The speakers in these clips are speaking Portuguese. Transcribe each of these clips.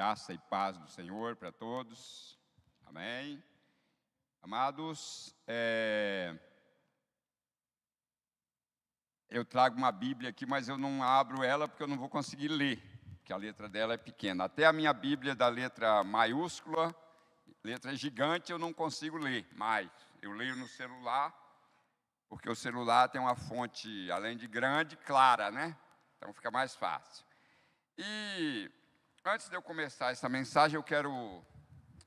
Graça e paz do Senhor para todos. Amém. Amados, é... eu trago uma Bíblia aqui, mas eu não abro ela porque eu não vou conseguir ler, porque a letra dela é pequena. Até a minha Bíblia da letra maiúscula, letra gigante, eu não consigo ler mais. Eu leio no celular, porque o celular tem uma fonte, além de grande, clara, né? Então fica mais fácil. E antes de eu começar essa mensagem, eu quero,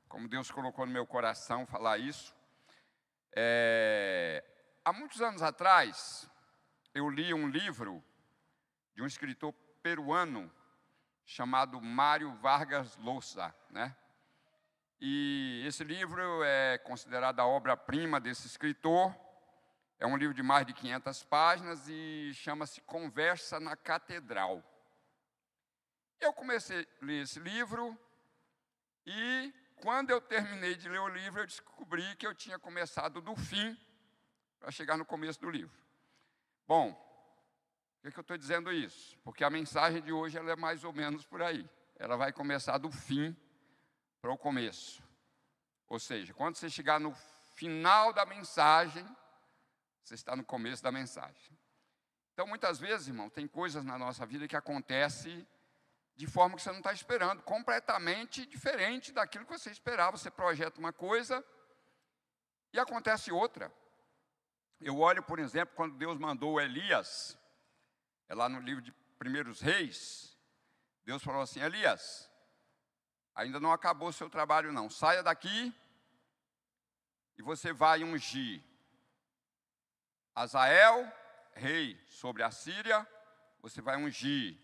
como Deus colocou no meu coração, falar isso. É, há muitos anos atrás, eu li um livro de um escritor peruano chamado Mário Vargas Llosa, né? E esse livro é considerado a obra-prima desse escritor. É um livro de mais de 500 páginas e chama-se Conversa na Catedral. Eu comecei a ler esse livro e quando eu terminei de ler o livro, eu descobri que eu tinha começado do fim para chegar no começo do livro. Bom, por que, eu estou dizendo isso? Porque a mensagem de hoje ela é mais ou menos por aí. Ela vai começar do fim para o começo. Ou seja, quando você chegar no final da mensagem, você está no começo da mensagem. Então, muitas vezes, irmão, tem coisas na nossa vida que acontecem de forma que você não está esperando, completamente diferente daquilo que você esperava. Você projeta uma coisa e acontece outra. Eu olho, por exemplo, quando Deus mandou Elias, é lá no livro de Primeiros Reis, Deus falou assim: Elias, ainda não acabou o seu trabalho, não. Saia daqui e você vai ungir Azael, rei sobre a Síria, você vai ungir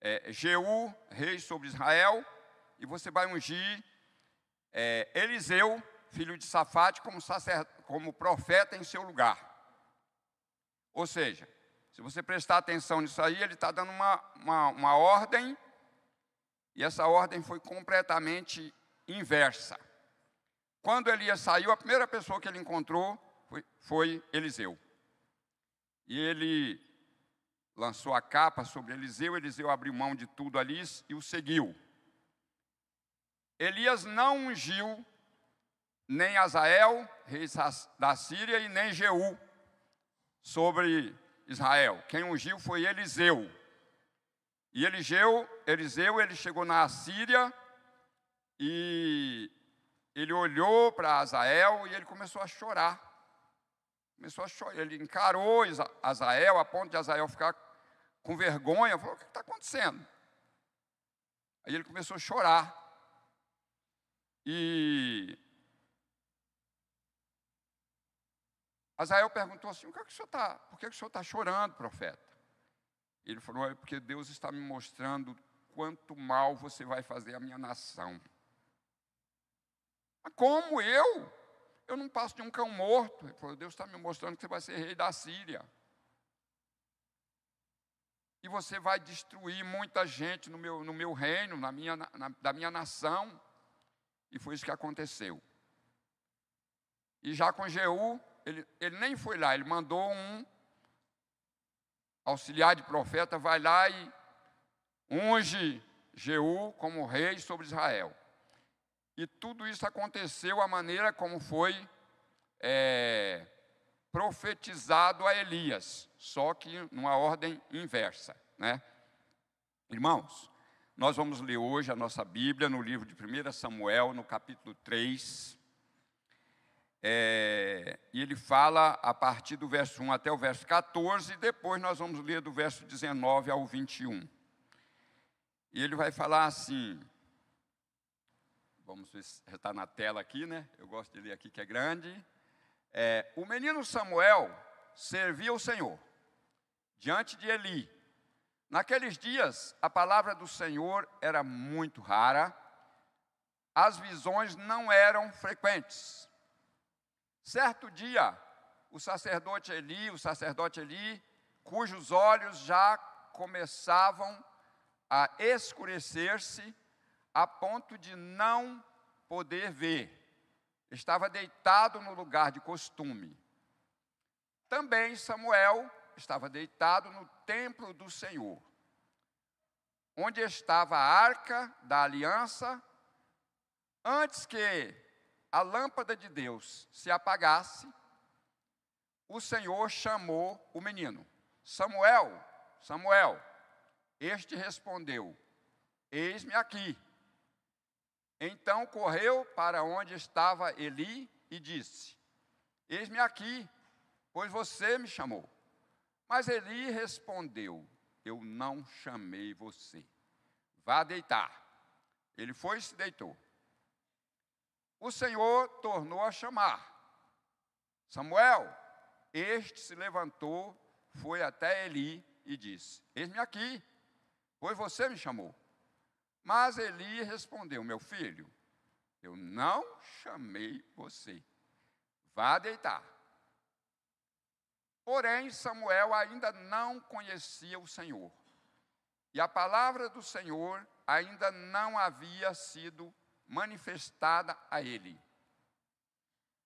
é, Jeú, rei sobre Israel, e você vai ungir é, Eliseu, filho de Safate, como, como profeta em seu lugar. Ou seja, se você prestar atenção nisso aí, ele está dando uma, uma, uma ordem, e essa ordem foi completamente inversa. Quando Elias saiu, a primeira pessoa que ele encontrou foi, foi Eliseu. E ele lançou a capa sobre Eliseu, Eliseu abriu mão de tudo ali e o seguiu. Elias não ungiu nem Azael, rei da Síria, e nem Jeú sobre Israel. Quem ungiu foi Eliseu. E Eliseu, Eliseu ele chegou na Síria e ele olhou para Azael e ele começou a chorar. Começou a chorar. Ele encarou Azael a ponto de Azael ficar com vergonha, falou: O que está acontecendo? Aí ele começou a chorar. E Azael perguntou assim: o que, é que o senhor está? Por que, é que o senhor está chorando, profeta? Ele falou: é porque Deus está me mostrando quanto mal você vai fazer à minha nação. Mas como eu? Eu não passo de um cão morto. Ele falou: Deus está me mostrando que você vai ser rei da Síria e você vai destruir muita gente no meu, no meu reino, na minha, na, da minha nação. E foi isso que aconteceu. E já com Jeú, ele, ele nem foi lá, ele mandou um auxiliar de profeta, vai lá e unge Jeú como rei sobre Israel. E tudo isso aconteceu a maneira como foi é, profetizado a Elias, só que numa ordem inversa, né? Irmãos, nós vamos ler hoje a nossa Bíblia no livro de 1 Samuel, no capítulo 3. É, e ele fala a partir do verso 1 até o verso 14, e depois nós vamos ler do verso 19 ao 21. E ele vai falar assim, vamos ver se está na tela aqui, né? Eu gosto de ler aqui que é grande. É, o menino Samuel servia o Senhor diante de Eli. Naqueles dias, a palavra do Senhor era muito rara, as visões não eram frequentes. Certo dia, o sacerdote Eli, o sacerdote Eli, cujos olhos já começavam a escurecer-se a ponto de não poder ver estava deitado no lugar de costume. Também Samuel estava deitado no templo do Senhor, onde estava a arca da aliança, antes que a lâmpada de Deus se apagasse, o Senhor chamou o menino: Samuel, Samuel. Este respondeu: Eis-me aqui. Então correu para onde estava Eli e disse: Eis-me aqui, pois você me chamou. Mas Eli respondeu: Eu não chamei você. Vá deitar. Ele foi e se deitou. O Senhor tornou a chamar: Samuel. Este se levantou, foi até Eli e disse: Eis-me aqui, pois você me chamou. Mas Eli respondeu: Meu filho, eu não chamei você. Vá deitar. Porém, Samuel ainda não conhecia o Senhor. E a palavra do Senhor ainda não havia sido manifestada a ele.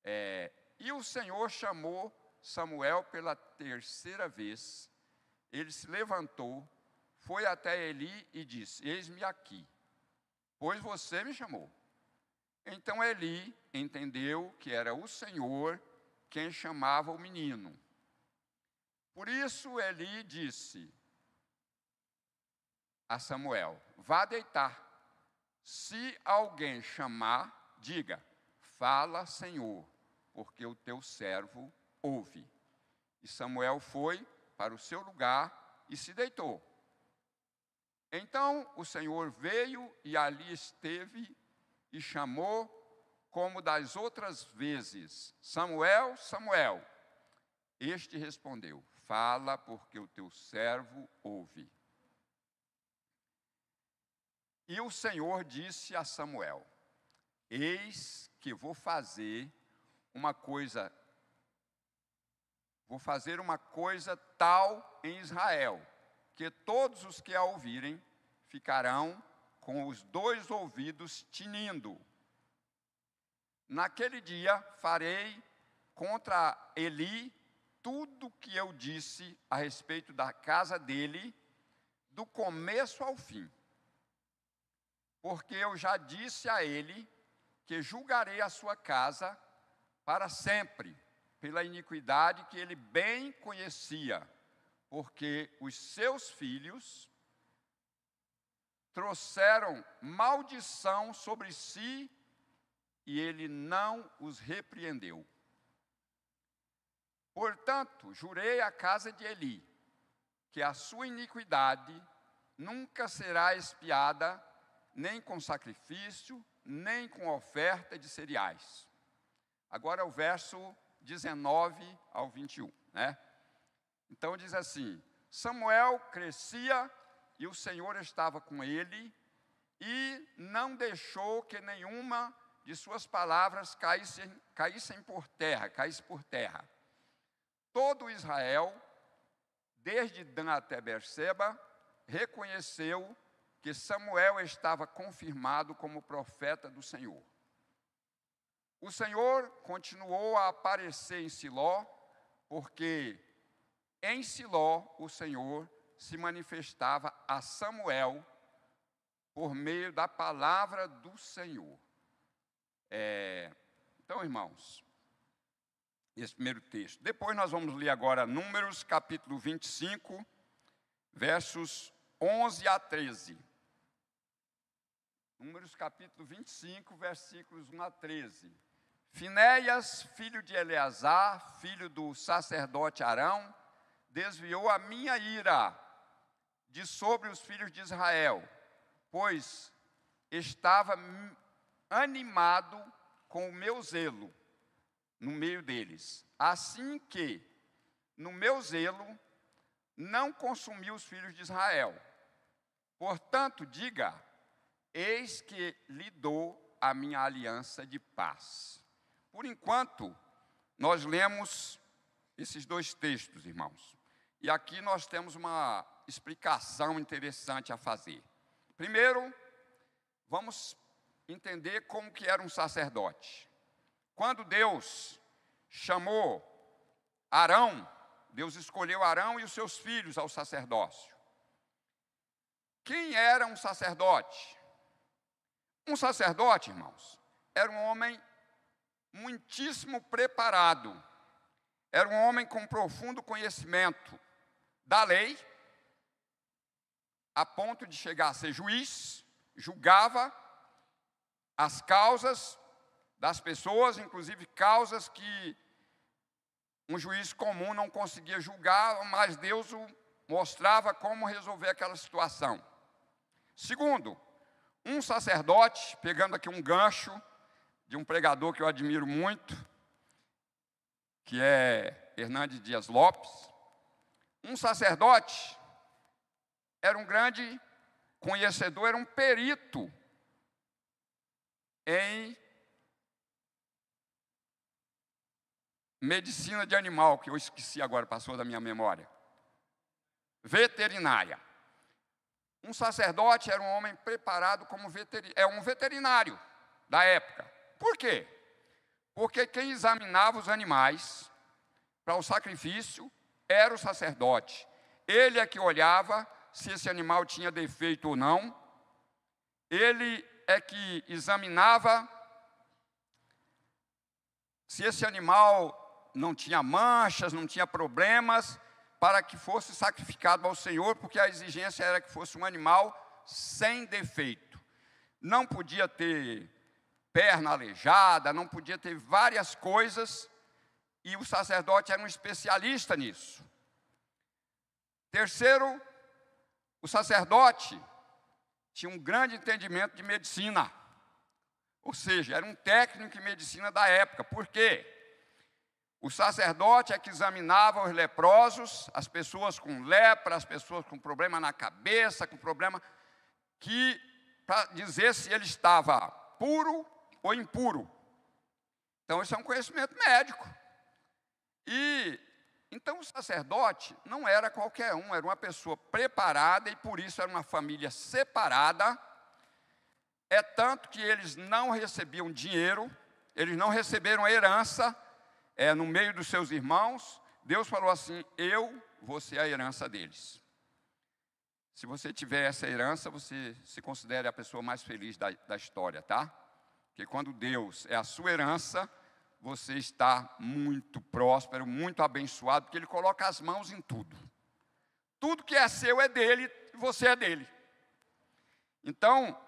É, e o Senhor chamou Samuel pela terceira vez. Ele se levantou, foi até Eli e disse: Eis-me aqui, pois você me chamou. Então Eli entendeu que era o Senhor quem chamava o menino. Por isso Eli disse a Samuel: Vá deitar. Se alguém chamar, diga: Fala, Senhor, porque o teu servo ouve. E Samuel foi para o seu lugar e se deitou. Então o Senhor veio e ali esteve e chamou, como das outras vezes: Samuel, Samuel. Este respondeu: Fala, porque o teu servo ouve. E o Senhor disse a Samuel: Eis que vou fazer uma coisa Vou fazer uma coisa tal em Israel, que todos os que a ouvirem ficarão com os dois ouvidos tinindo. Naquele dia farei contra Eli tudo que eu disse a respeito da casa dele, do começo ao fim. Porque eu já disse a ele que julgarei a sua casa para sempre pela iniquidade que ele bem conhecia, porque os seus filhos trouxeram maldição sobre si e ele não os repreendeu. Portanto, jurei à casa de Eli que a sua iniquidade nunca será expiada, nem com sacrifício, nem com oferta de cereais. Agora o verso 19 ao 21, né? Então diz assim: Samuel crescia e o Senhor estava com ele e não deixou que nenhuma de suas palavras caíssem, caíssem por terra, caísse por terra. Todo Israel, desde Dan até Berseba, reconheceu que Samuel estava confirmado como profeta do Senhor. O Senhor continuou a aparecer em Siló, porque em Siló o Senhor se manifestava a Samuel por meio da palavra do Senhor. É, então, irmãos, esse primeiro texto. Depois nós vamos ler agora Números, capítulo 25, versos 11 a 13. Números capítulo 25, versículos 1 a 13. Finéias, filho de Eleazar, filho do sacerdote Arão, desviou a minha ira de sobre os filhos de Israel, pois estava animado com o meu zelo no meio deles. Assim que, no meu zelo, não consumi os filhos de Israel. Portanto, diga: eis que lhe dou a minha aliança de paz. Por enquanto, nós lemos esses dois textos, irmãos. E aqui nós temos uma explicação interessante a fazer. Primeiro, vamos entender como que era um sacerdote. Quando Deus chamou Arão, Deus escolheu Arão e os seus filhos ao sacerdócio. Quem era um sacerdote? Um sacerdote, irmãos, era um homem muitíssimo preparado, era um homem com profundo conhecimento da lei, a ponto de chegar a ser juiz, julgava as causas das pessoas, inclusive causas que um juiz comum não conseguia julgar, mas Deus o mostrava como resolver aquela situação. Segundo, um sacerdote, pegando aqui um gancho de um pregador que eu admiro muito, que é Hernandes Dias Lopes, um sacerdote era um grande conhecedor, era um perito em medicina de animal, que eu esqueci agora, passou da minha memória. Veterinária. Um sacerdote era um homem preparado como veterinário, é um veterinário da época. Por quê? Porque quem examinava os animais para o sacrifício era o sacerdote. Ele é que olhava se esse animal tinha defeito ou não. Ele é que examinava se esse animal não tinha manchas, não tinha problemas, para que fosse sacrificado ao Senhor, porque a exigência era que fosse um animal sem defeito. Não podia ter perna aleijada, não podia ter várias coisas, e o sacerdote era um especialista nisso. Terceiro, o sacerdote tinha um grande entendimento de medicina, ou seja, era um técnico em medicina da época. Por quê? O sacerdote é que examinava os leprosos, as pessoas com lepra, as pessoas com problema na cabeça, com problema que para dizer se ele estava puro ou impuro. Então isso é um conhecimento médico. E então o sacerdote não era qualquer um, era uma pessoa preparada e por isso era uma família separada. É tanto que eles não recebiam dinheiro, eles não receberam herança, é, no meio dos seus irmãos, Deus falou assim: Eu vou ser a herança deles. Se você tiver essa herança, você se considere a pessoa mais feliz da, da história, tá? Porque quando Deus é a sua herança, você está muito próspero, muito abençoado, porque Ele coloca as mãos em tudo. Tudo que é seu é dele e você é dele. Então,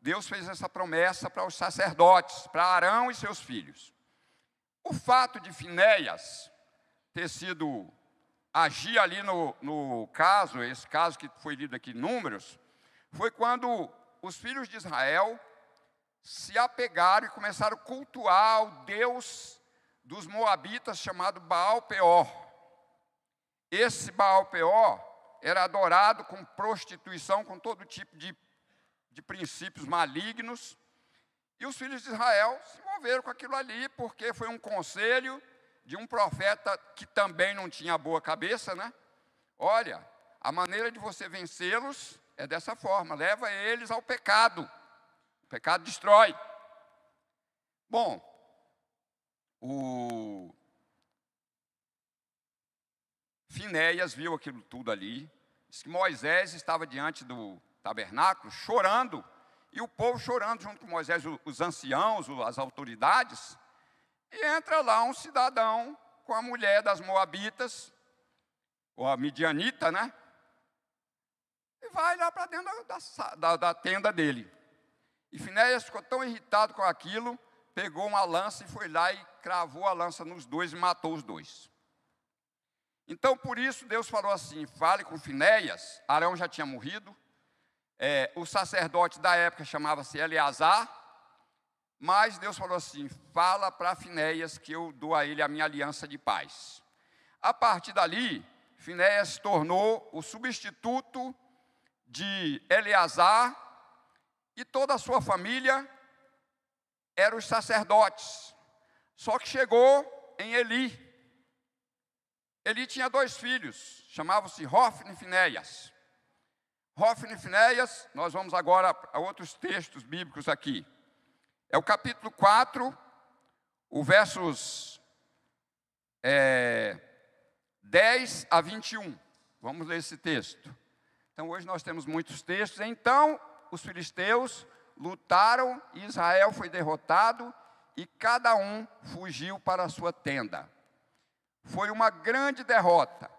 Deus fez essa promessa para os sacerdotes, para Arão e seus filhos. O fato de Finéias ter sido agir ali no, no caso, esse caso que foi lido aqui em Números, foi quando os filhos de Israel se apegaram e começaram a cultuar o Deus dos Moabitas chamado Baal Peor. Esse Baal Peor era adorado com prostituição, com todo tipo de, de princípios malignos, e os filhos de Israel se envolveram com aquilo ali, porque foi um conselho de um profeta que também não tinha boa cabeça, né? Olha, a maneira de você vencê-los é dessa forma: leva eles ao pecado. Pecado destrói. Bom, o Finéias viu aquilo tudo ali. Diz que Moisés estava diante do tabernáculo chorando e o povo chorando junto com Moisés, os anciãos, as autoridades, e entra lá um cidadão com a mulher das Moabitas, ou a Midianita, né? E vai lá para dentro da, da, da, tenda dele. E Finéias ficou tão irritado com aquilo, pegou uma lança e foi lá e cravou a lança nos dois e matou os dois. Então, por isso, Deus falou assim: fale com Finéias, Arão já tinha morrido, é, o sacerdote da época chamava-se Eleazar, mas Deus falou assim: fala para Finéias que eu dou a ele a minha aliança de paz. A partir dali, Finéias tornou o substituto de Eleazar e toda a sua família eram os sacerdotes. Só que chegou em Eli. Eli tinha dois filhos, chamavam-se Hofni e Finéias. Hofni e Finéias, nós vamos agora a outros textos bíblicos aqui. É o capítulo 4, o versos é, 10 a 21. Vamos ler esse texto. Então hoje nós temos muitos textos. Então os filisteus lutaram Israel foi derrotado e cada um fugiu para a sua tenda. Foi uma grande derrota,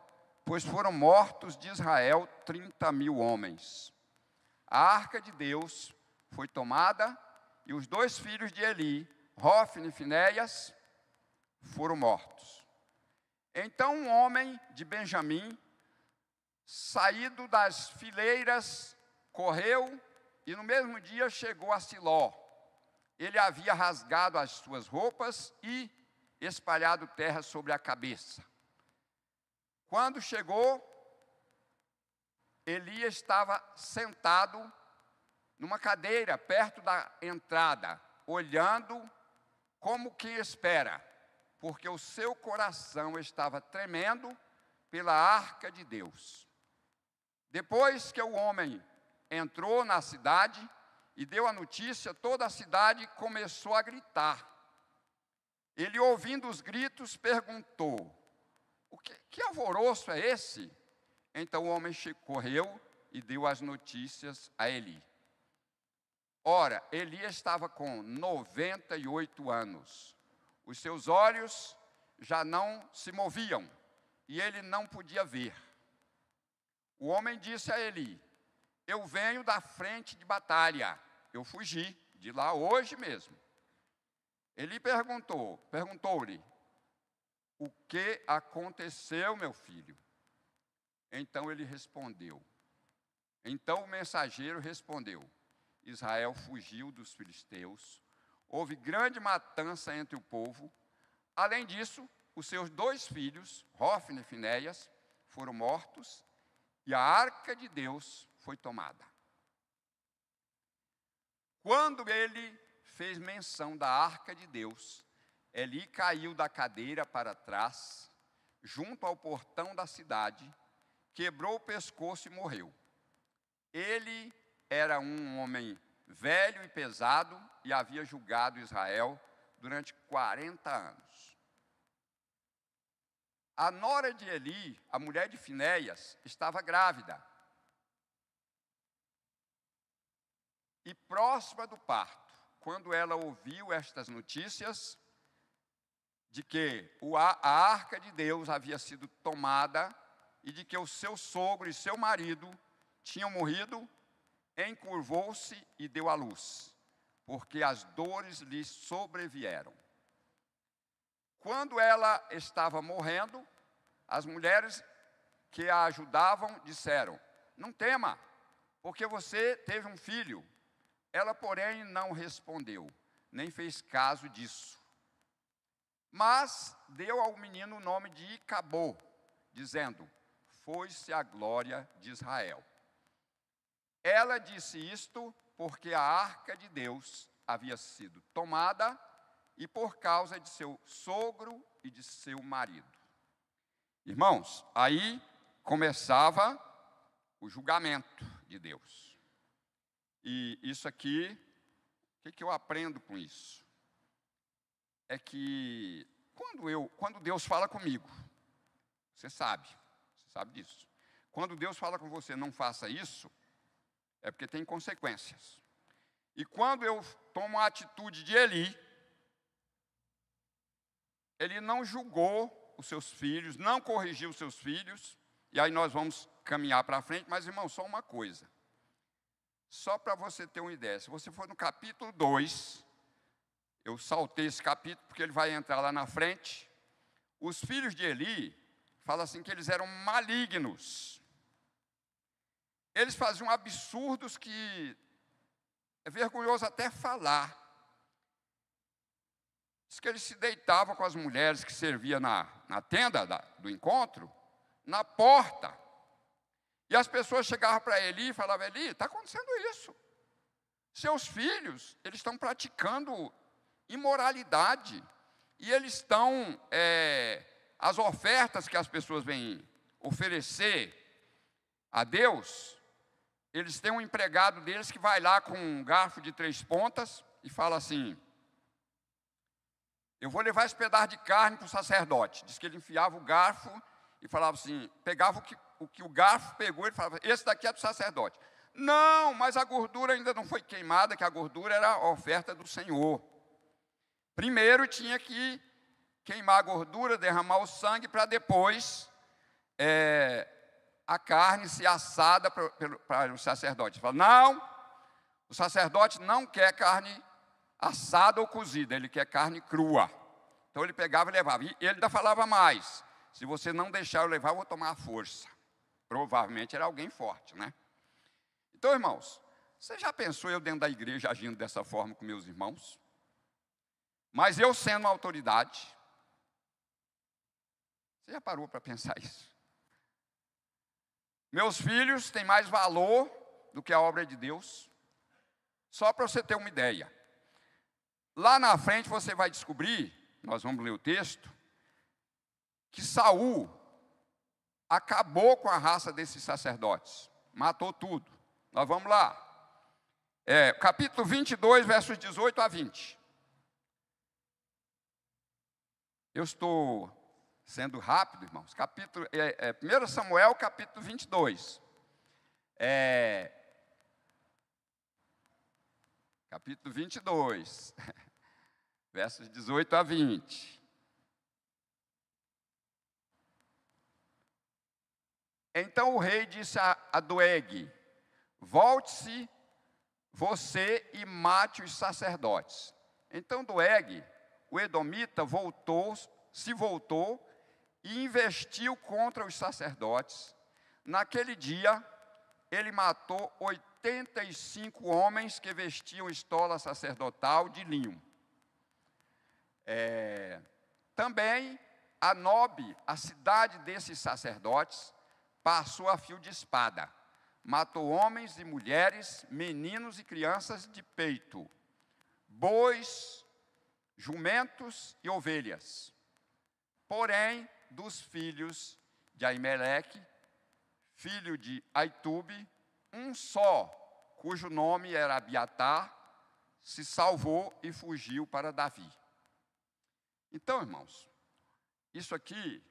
pois foram mortos de Israel 30 mil homens. A arca de Deus foi tomada e os dois filhos de Eli, Rófine e Finéias, foram mortos. Então um homem de Benjamim, saído das fileiras, correu e no mesmo dia chegou a Siló. Ele havia rasgado as suas roupas e espalhado terra sobre a cabeça. Quando chegou, Elias estava sentado numa cadeira perto da entrada, olhando como que espera, porque o seu coração estava tremendo pela arca de Deus. Depois que o homem entrou na cidade e deu a notícia, toda a cidade começou a gritar. Ele, ouvindo os gritos, perguntou: O que, que alvoroço é esse? Então o homem correu e deu as notícias a Eli. Ora, Eli estava com 98 anos. Os seus olhos já não se moviam e ele não podia ver. O homem disse a Eli: Eu venho da frente de batalha. Eu fugi de lá hoje mesmo. Ele perguntou, perguntou-lhe: O que aconteceu, meu filho? Então ele respondeu. Então o mensageiro respondeu: Israel fugiu dos filisteus. Houve grande matança entre o povo. Além disso, os seus dois filhos, Rófine e Finéias, foram mortos e a arca de Deus foi tomada. Quando ele fez menção da arca de Deus, Eli caiu da cadeira para trás, junto ao portão da cidade, quebrou o pescoço e morreu. Ele era um homem velho e pesado e havia julgado Israel durante 40 anos. A nora de Eli, a mulher de Finéias, estava grávida. E próxima do parto quando ela ouviu estas notícias, de que a arca de Deus havia sido tomada e de que o seu sogro e seu marido tinham morrido, encurvou-se e deu à luz, porque as dores lhe sobrevieram. Quando ela estava morrendo, as mulheres que a ajudavam disseram: Não tema, porque você teve um filho. Ela, porém, não respondeu, nem fez caso disso. Mas deu ao menino o nome de Icabô, dizendo: Foi-se a glória de Israel. Ela disse isto porque a arca de Deus havia sido tomada e por causa de seu sogro e de seu marido. Irmãos, aí começava o julgamento de Deus. E isso aqui, o que, que eu aprendo com isso? É que quando, eu, quando Deus fala comigo, você sabe, você sabe disso. Quando Deus fala com você, não faça isso, é porque tem consequências. E quando eu tomo a atitude de Eli, ele não julgou os seus filhos, não corrigiu os seus filhos, e aí nós vamos caminhar para frente, mas irmão, só uma coisa. Só para você ter uma ideia, se você for no capítulo 2, eu saltei esse capítulo porque ele vai entrar lá na frente. Os filhos de Eli, fala assim que eles eram malignos. Eles faziam absurdos que é vergonhoso até falar. Diz que eles se deitavam com as mulheres que serviam na, na tenda da, do encontro, na porta. E as pessoas chegavam para Eli e falavam: Eli, está acontecendo isso. Seus filhos, eles estão praticando imoralidade. E eles estão, é, as ofertas que as pessoas vêm oferecer a Deus, eles têm um empregado deles que vai lá com um garfo de três pontas e fala assim: Eu vou levar esse pedaço de carne para o sacerdote. Diz que ele enfiava o garfo e falava assim: pegava o que, o que o garfo pegou, ele falava: esse daqui é do sacerdote. Não, mas a gordura ainda não foi queimada, que a gordura era a oferta do Senhor. Primeiro tinha que queimar a gordura, derramar o sangue, para depois é, a carne ser assada para o sacerdote. Fala, não, o sacerdote não quer carne assada ou cozida, ele quer carne crua. Então ele pegava e levava. E ele ainda falava mais: se você não deixar eu levar, eu vou tomar a força. Provavelmente era alguém forte, né? Então, irmãos, você já pensou eu dentro da igreja agindo dessa forma com meus irmãos? Mas eu sendo uma autoridade, você já parou para pensar isso? Meus filhos têm mais valor do que a obra de Deus. Só para você ter uma ideia. Lá na frente você vai descobrir, nós vamos ler o texto, que Saul acabou com a raça desses sacerdotes, matou tudo. Nós vamos lá. É, capítulo 22, versos 18 a 20. Eu estou sendo rápido, irmãos. Capítulo, é, é, 1 Samuel, capítulo 22. É, capítulo 22, versos 18 a 20. Então o rei disse a, a Doeg: Volte-se você e mate os sacerdotes. Então Doeg, o edomita, voltou, se voltou e investiu contra os sacerdotes. Naquele dia, ele matou 85 homens que vestiam estola sacerdotal de linho. É, também a Nobe, a cidade desses sacerdotes, passou a fio de espada. Matou homens e mulheres, meninos e crianças de peito, bois, jumentos e ovelhas. Porém, dos filhos de Aimeleque, filho de Aitube, um só, cujo nome era Abiatar, se salvou e fugiu para Davi. Então, irmãos, isso aqui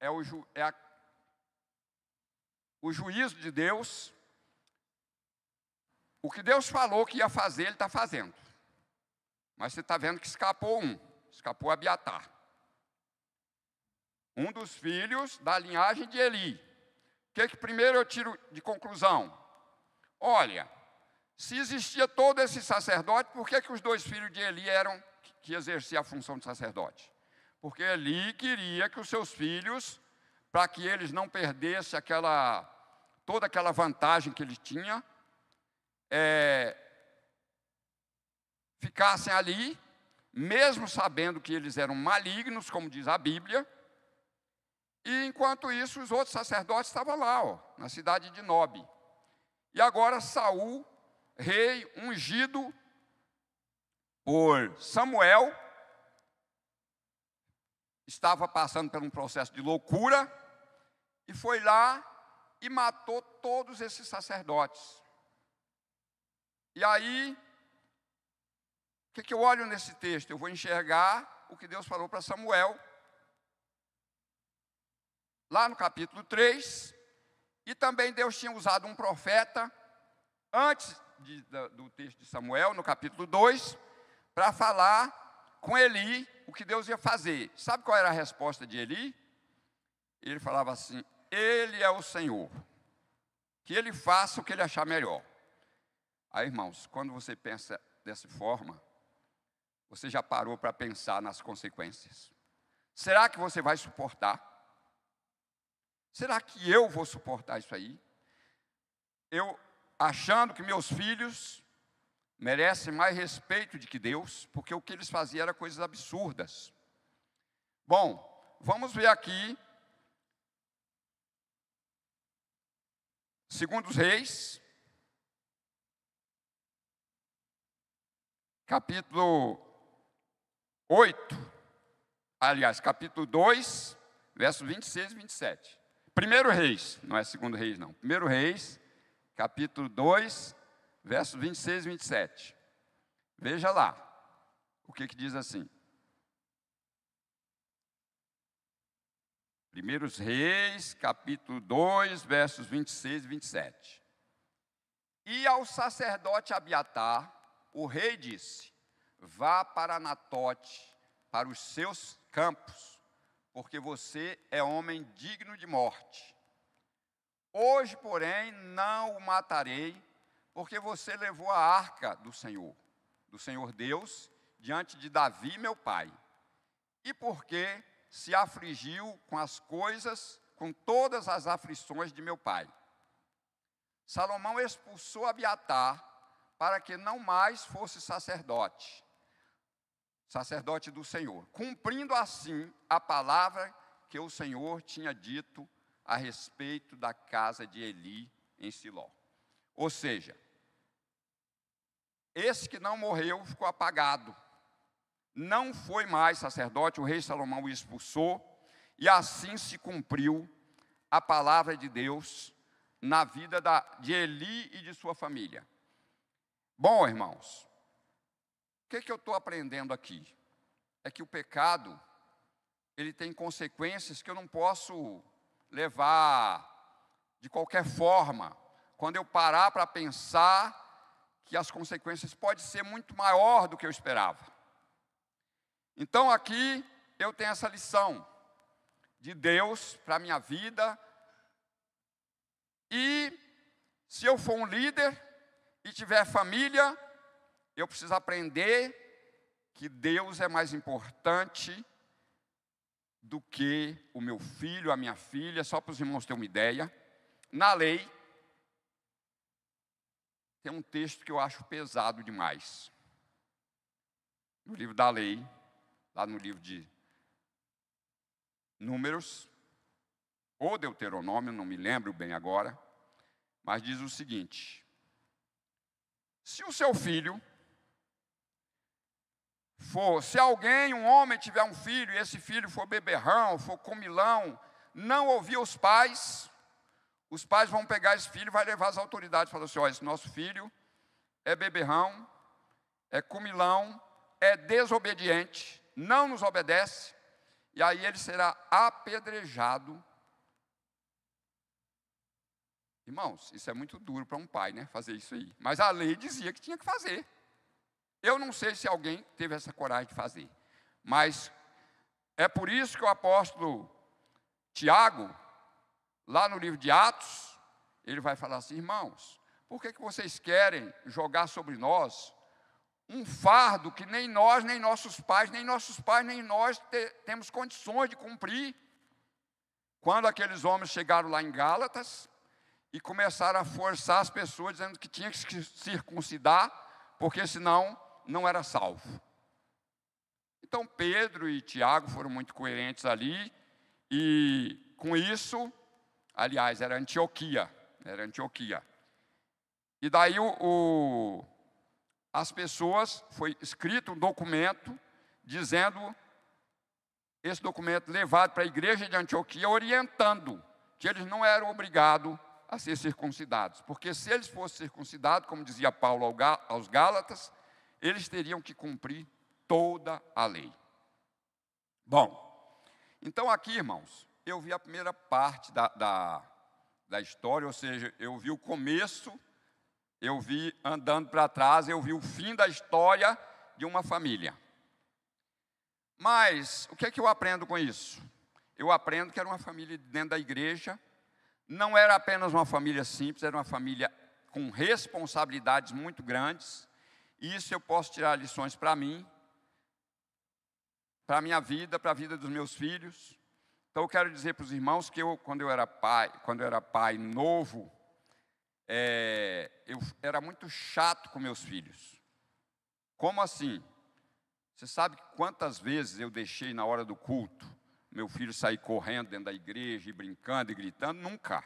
é o, é a, o juízo de Deus. O que Deus falou que ia fazer, Ele está fazendo. Mas você está vendo que escapou um, escapou Abiatar. Um dos filhos da linhagem de Eli. O que, que primeiro eu tiro de conclusão? Olha, se existia todo esse sacerdote, por que, que os dois filhos de Eli eram que exerciam a função de sacerdote? Porque Eli queria que os seus filhos, para que eles não perdessem aquela, toda aquela vantagem que ele tinha, é, ficassem ali, mesmo sabendo que eles eram malignos, como diz a Bíblia, e enquanto isso os outros sacerdotes estavam lá, ó, na cidade de Nobe. E agora Saul, rei ungido por Samuel, estava passando por um processo de loucura e foi lá e matou todos esses sacerdotes. E aí, o que, que eu olho nesse texto? Eu vou enxergar o que Deus falou para Samuel, lá no capítulo 3, e também Deus tinha usado um profeta, antes de, do texto de Samuel, no capítulo 2, para falar com Eli o que Deus ia fazer. Sabe qual era a resposta de Eli? Ele falava assim: Ele é o Senhor, que ele faça o que ele achar melhor. Aí, irmãos, quando você pensa dessa forma, você já parou para pensar nas consequências. Será que você vai suportar? Será que eu vou suportar isso aí? Eu achando que meus filhos merecem mais respeito de que Deus, porque o que eles faziam era coisas absurdas. Bom, vamos ver aqui. Segundo os Reis, capítulo 8, aliás, capítulo 2, versos 26 e 27. Primeiro Reis, não é segundo Reis, não. Primeiro Reis, capítulo 2, versos 26 e 27. Veja lá o que, que diz assim. Primeiros Reis, capítulo 2, versos 26 e 27. E ao sacerdote Abiatar, o rei disse: Vá para Anatote, para os seus campos, porque você é homem digno de morte. Hoje, porém, não o matarei, porque você levou a arca do Senhor, do Senhor Deus, diante de Davi, meu pai. E porque se afligiu com as coisas, com todas as aflições de meu pai. Salomão expulsou Abiatar para que não mais fosse sacerdote, sacerdote do Senhor, cumprindo assim a palavra que o Senhor tinha dito a respeito da casa de Eli em Siló. Ou seja, esse que não morreu ficou apagado. Não foi mais sacerdote, o rei Salomão o expulsou, e assim se cumpriu a palavra de Deus na vida da, de Eli e de sua família. Bom, irmãos, o que, que eu estou aprendendo aqui? É que o pecado, ele tem consequências que eu não posso levar de qualquer forma. Quando eu parar para pensar que as consequências podem ser muito maior do que eu esperava. Então aqui eu tenho essa lição de Deus para a minha vida, e se eu for um líder e tiver família, eu preciso aprender que Deus é mais importante do que o meu filho, a minha filha, só para os irmãos terem uma ideia. Na lei, tem um texto que eu acho pesado demais. No livro da lei, lá no livro de Números, ou Deuteronômio, não me lembro bem agora, mas diz o seguinte: se o seu filho for, se alguém, um homem, tiver um filho, e esse filho for beberrão, for comilão, não ouvir os pais, os pais vão pegar esse filho e vai levar as autoridades e falar assim: olha, esse nosso filho é beberrão, é comilão, é desobediente, não nos obedece, e aí ele será apedrejado Irmãos, isso é muito duro para um pai, né? Fazer isso aí. Mas a lei dizia que tinha que fazer. Eu não sei se alguém teve essa coragem de fazer. Mas é por isso que o apóstolo Tiago, lá no livro de Atos, ele vai falar assim: irmãos, por que, que vocês querem jogar sobre nós um fardo que nem nós, nem nossos pais, nem nossos pais, nem nós te, temos condições de cumprir? Quando aqueles homens chegaram lá em Gálatas, e começaram a forçar as pessoas, dizendo que tinha que se circuncidar, porque senão não era salvo. Então Pedro e Tiago foram muito coerentes ali, e com isso, aliás, era Antioquia, era Antioquia. E daí o, o, as pessoas, foi escrito um documento dizendo, esse documento levado para a igreja de Antioquia, orientando que eles não eram obrigados a ser circuncidados, porque se eles fossem circuncidados, como dizia Paulo aos Gálatas, eles teriam que cumprir toda a lei. Bom, então aqui, irmãos, eu vi a primeira parte da, da, da história, ou seja, eu vi o começo, eu vi andando para trás, eu vi o fim da história de uma família. Mas o que é que eu aprendo com isso? Eu aprendo que era uma família dentro da igreja, não era apenas uma família simples, era uma família com responsabilidades muito grandes. E isso eu posso tirar lições para mim, para a minha vida, para a vida dos meus filhos. Então eu quero dizer para os irmãos que eu, quando eu era pai, quando eu era pai novo, é, eu era muito chato com meus filhos. Como assim? Você sabe quantas vezes eu deixei na hora do culto meu filho sair correndo dentro da igreja e brincando e gritando, nunca.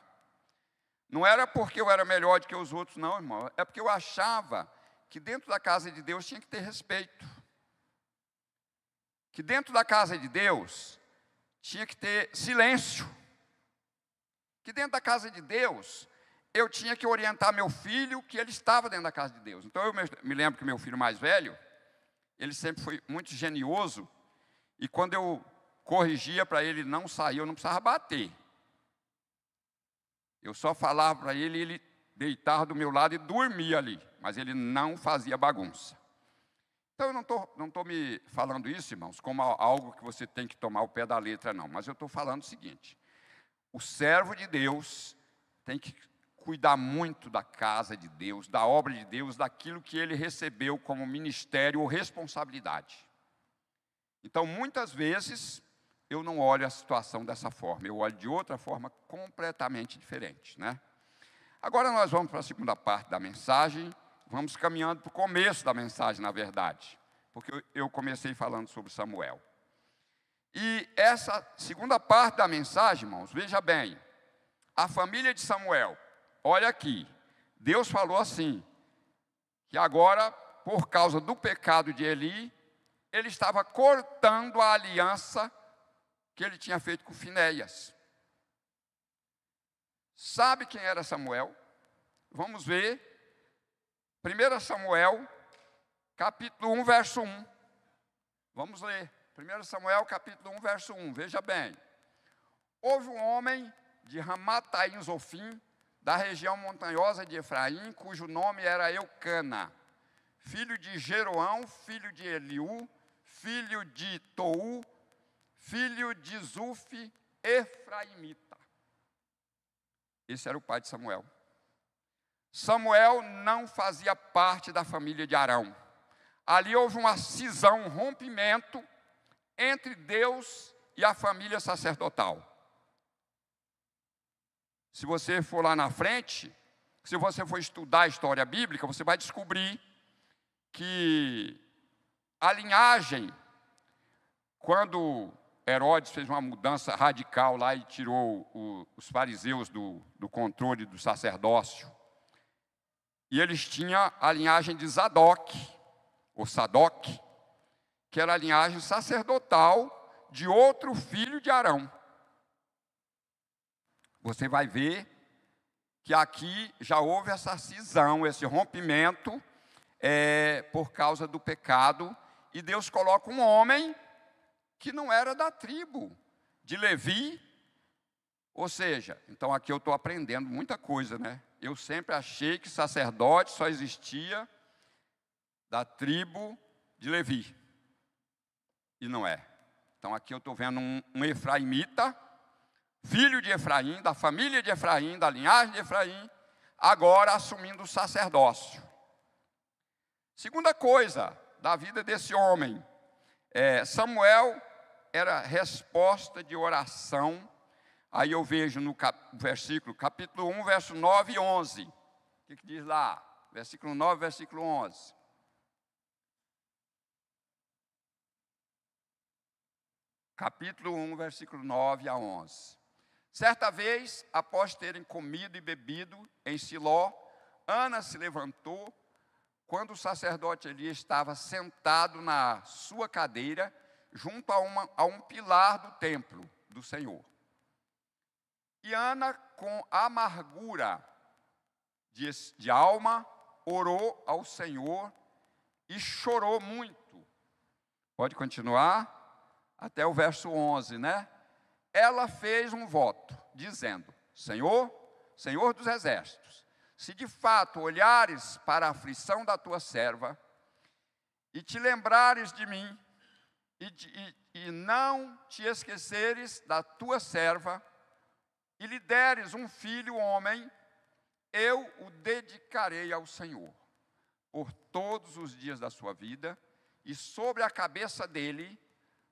Não era porque eu era melhor do que os outros, não, irmão. É porque eu achava que dentro da casa de Deus tinha que ter respeito. Que dentro da casa de Deus tinha que ter silêncio. Que dentro da casa de Deus eu tinha que orientar meu filho que ele estava dentro da casa de Deus. Então eu me lembro que meu filho mais velho, ele sempre foi muito genioso, e quando eu corrigia para ele não sair, eu não precisava bater. Eu só falava para ele, ele deitava do meu lado e dormia ali, mas ele não fazia bagunça. Então eu não estou não tô me falando isso, irmãos, como algo que você tem que tomar o pé da letra, não, mas eu estou falando o seguinte: o servo de Deus tem que cuidar muito da casa de Deus, da obra de Deus, daquilo que ele recebeu como ministério ou responsabilidade. Então, muitas vezes, eu não olho a situação dessa forma, eu olho de outra forma completamente diferente, né? Agora nós vamos para a segunda parte da mensagem, vamos caminhando para o começo da mensagem, na verdade, porque eu comecei falando sobre Samuel. E essa segunda parte da mensagem, irmãos, veja bem, a família de Samuel, olha aqui, Deus falou assim, que agora, por causa do pecado de Eli, ele estava cortando a aliança que ele tinha feito com Finéias. Sabe quem era Samuel? Vamos ver. 1 Samuel, capítulo 1, verso 1. Vamos ler. 1 Samuel, capítulo 1, verso 1. Veja bem. Houve um homem de Ramataim Zofim, da região montanhosa de Efraim, cujo nome era Eucana, filho de Jeroão, filho de Eliú, filho de Tou, filho de Zuf, Efraimita. Esse era o pai de Samuel. Samuel não fazia parte da família de Arão. Ali houve uma cisão, um rompimento entre Deus e a família sacerdotal. Se você for lá na frente, se você for estudar a história bíblica, você vai descobrir que a linhagem, quando Herodes fez uma mudança radical lá e tirou o, os fariseus do, do controle do sacerdócio. E eles tinham a linhagem de Zadok, ou Sadoc, que era a linhagem sacerdotal de outro filho de Arão. Você vai ver que aqui já houve essa cisão, esse rompimento, é, por causa do pecado, e Deus coloca um homem que não era da tribo de Levi. Ou seja, então aqui eu estou aprendendo muita coisa, né? Eu sempre achei que sacerdote só existia da tribo de Levi. E não é. Então aqui eu estou vendo um, um efraimita, filho de Efraim, da família de Efraim, da linhagem de Efraim, agora assumindo o sacerdócio. Segunda coisa da vida desse homem, é, Samuel era resposta de oração. Aí eu vejo no cap, versículo, capítulo 1, verso 9 e 11. O que, que diz lá? Versículo 9, versículo 11. Capítulo 1, versículo 9 a 11. Certa vez, após terem comido e bebido em Siló, Ana se levantou, quando o sacerdote ali estava sentado na sua cadeira, junto a, uma, a um pilar do templo do Senhor. E Ana, com amargura de, de alma, orou ao Senhor e chorou muito. Pode continuar? Até o verso 11, né? Ela fez um voto, dizendo: Senhor, Senhor dos exércitos, se de fato olhares para a aflição da tua serva e te lembrares de mim e, e, e não te esqueceres da tua serva, e lhe deres um filho homem, eu o dedicarei ao Senhor por todos os dias da sua vida, e sobre a cabeça dele